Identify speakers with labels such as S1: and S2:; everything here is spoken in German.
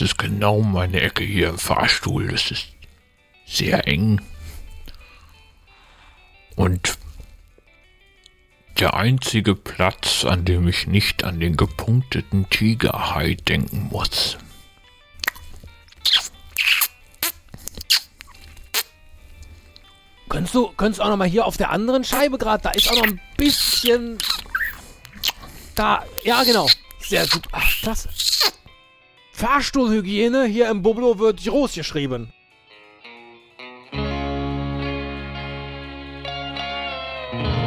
S1: Das ist genau meine Ecke hier im Fahrstuhl. Das ist sehr eng. Und der einzige Platz, an dem ich nicht an den gepunkteten Tigerhai denken muss.
S2: Könntest du, könntest auch noch mal hier auf der anderen Scheibe gerade, da ist auch noch ein bisschen... Da, ja genau. Sehr gut. Ach, klasse. Fahrstuhlhygiene hier im Bublo wird groß geschrieben.
S3: Bye.